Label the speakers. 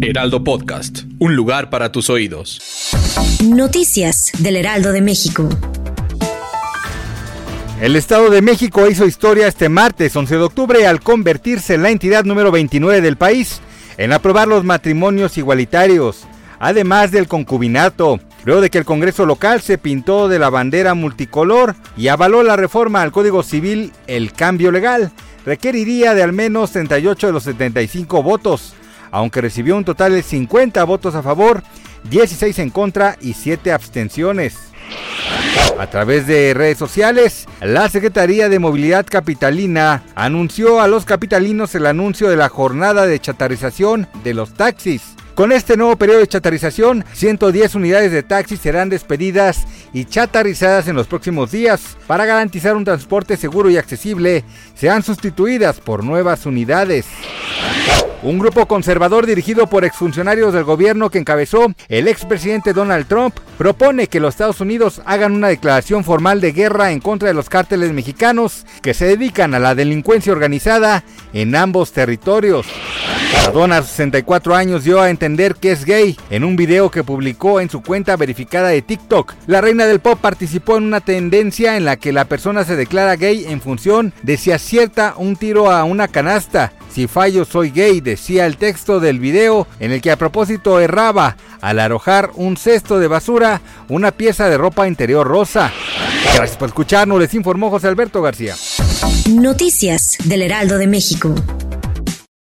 Speaker 1: Heraldo Podcast. Un lugar para tus oídos.
Speaker 2: Noticias del Heraldo de México.
Speaker 3: El Estado de México hizo historia este martes 11 de octubre al convertirse en la entidad número 29 del país en aprobar los matrimonios igualitarios, además del concubinato, luego de que el Congreso local se pintó de la bandera multicolor y avaló la reforma al Código Civil, el cambio legal requeriría de al menos 38 de los 75 votos, aunque recibió un total de 50 votos a favor, 16 en contra y 7 abstenciones. A través de redes sociales, la Secretaría de Movilidad Capitalina anunció a los capitalinos el anuncio de la jornada de chatarización de los taxis. Con este nuevo periodo de chatarización, 110 unidades de taxis serán despedidas y chatarizadas en los próximos días. Para garantizar un transporte seguro y accesible, serán sustituidas por nuevas unidades. Un grupo conservador dirigido por exfuncionarios del gobierno que encabezó el expresidente Donald Trump propone que los Estados Unidos hagan una declaración formal de guerra en contra de los cárteles mexicanos que se dedican a la delincuencia organizada en ambos territorios. Madonna, 64 años, dio a entender que es gay en un video que publicó en su cuenta verificada de TikTok. La reina del pop participó en una tendencia en la que la persona se declara gay en función de si acierta un tiro a una canasta. Si fallo soy gay, decía el texto del video en el que a propósito erraba al arrojar un cesto de basura una pieza de ropa interior rosa. Gracias por escucharnos, les informó José Alberto García.
Speaker 2: Noticias del Heraldo de México.